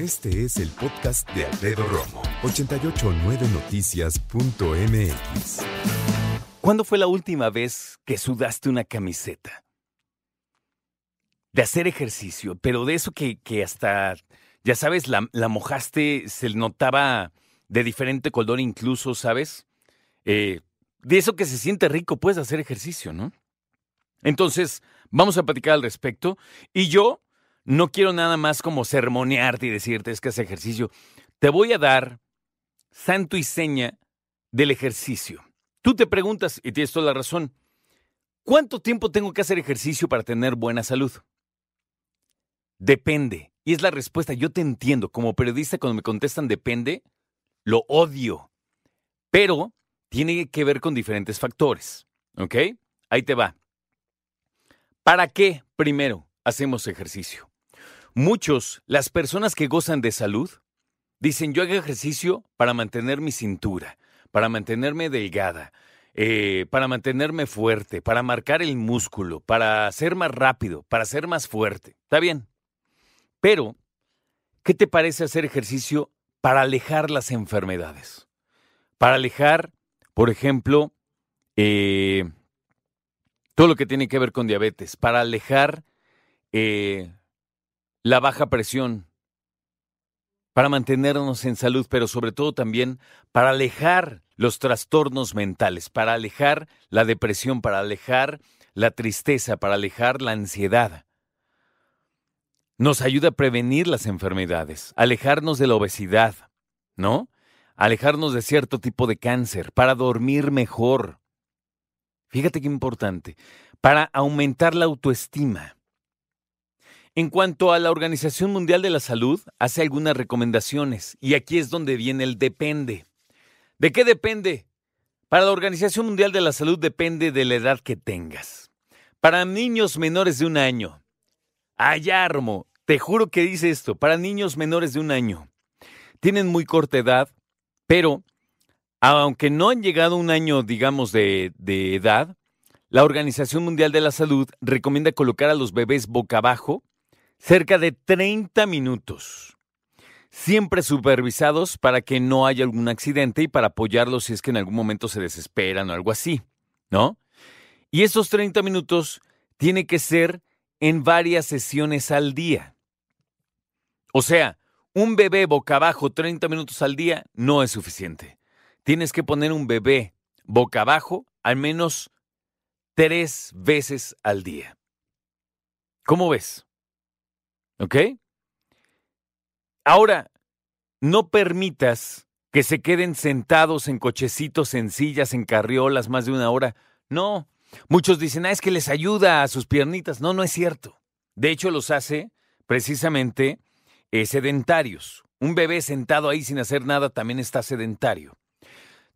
Este es el podcast de Alfredo Romo, 889noticias.mx. ¿Cuándo fue la última vez que sudaste una camiseta? De hacer ejercicio, pero de eso que, que hasta, ya sabes, la, mojaste, se notaba de diferente color incluso, ¿sabes? Eh, de eso que se siente rico, puedes hacer ejercicio, ¿no? Entonces, vamos a platicar al respecto. Y yo no quiero nada más como sermonearte y decirte es que hace ejercicio. Te voy a dar santo y seña del ejercicio. Tú te preguntas, y tienes toda la razón, ¿cuánto tiempo tengo que hacer ejercicio para tener buena salud? Depende. Y es la respuesta. Yo te entiendo. Como periodista, cuando me contestan depende, lo odio. Pero tiene que ver con diferentes factores. ¿Ok? Ahí te va. ¿Para qué primero hacemos ejercicio? Muchos, las personas que gozan de salud, dicen yo hago ejercicio para mantener mi cintura, para mantenerme delgada, eh, para mantenerme fuerte, para marcar el músculo, para ser más rápido, para ser más fuerte. Está bien. Pero, ¿qué te parece hacer ejercicio para alejar las enfermedades? Para alejar, por ejemplo, eh, todo lo que tiene que ver con diabetes, para alejar eh, la baja presión, para mantenernos en salud, pero sobre todo también para alejar los trastornos mentales, para alejar la depresión, para alejar la tristeza, para alejar la ansiedad. Nos ayuda a prevenir las enfermedades, alejarnos de la obesidad, ¿no? Alejarnos de cierto tipo de cáncer, para dormir mejor, Fíjate qué importante, para aumentar la autoestima. En cuanto a la Organización Mundial de la Salud, hace algunas recomendaciones y aquí es donde viene el depende. ¿De qué depende? Para la Organización Mundial de la Salud depende de la edad que tengas. Para niños menores de un año. Allá armo, te juro que dice esto, para niños menores de un año. Tienen muy corta edad, pero aunque no han llegado un año, digamos, de, edad, la Organización Mundial de la Salud recomienda colocar a los bebés boca abajo cerca de 30 minutos, siempre supervisados para que no haya algún accidente y para apoyarlos si es que en algún momento se desesperan o algo así, ¿no? Y esos 30 minutos tiene que ser en varias sesiones al día. O sea, un bebé boca abajo 30 minutos al día no es suficiente tienes que poner un bebé boca abajo al menos tres veces al día. ¿Cómo ves? ¿Ok? Ahora, no permitas que se queden sentados en cochecitos, en sillas, en carriolas más de una hora. No. Muchos dicen, ah, es que les ayuda a sus piernitas. No, no es cierto. De hecho, los hace precisamente eh, sedentarios. Un bebé sentado ahí sin hacer nada también está sedentario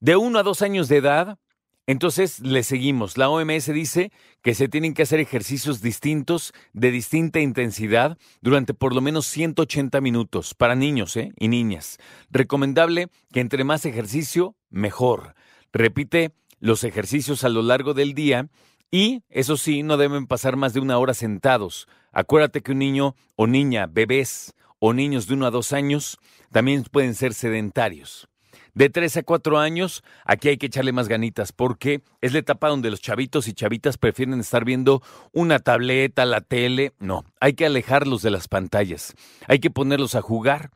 de uno a dos años de edad, entonces le seguimos. La OMS dice que se tienen que hacer ejercicios distintos, de distinta intensidad, durante por lo menos 180 minutos para niños ¿eh? y niñas. Recomendable que entre más ejercicio, mejor. Repite los ejercicios a lo largo del día y, eso sí, no deben pasar más de una hora sentados. Acuérdate que un niño o niña, bebés o niños de uno a dos años, también pueden ser sedentarios de 3 a 4 años, aquí hay que echarle más ganitas porque es la etapa donde los chavitos y chavitas prefieren estar viendo una tableta, la tele. No, hay que alejarlos de las pantallas, hay que ponerlos a jugar.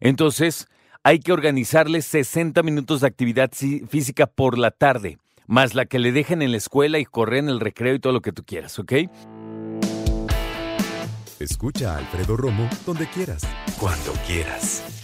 Entonces, hay que organizarles 60 minutos de actividad física por la tarde, más la que le dejen en la escuela y correr en el recreo y todo lo que tú quieras, ¿ok? Escucha a Alfredo Romo donde quieras. Cuando quieras.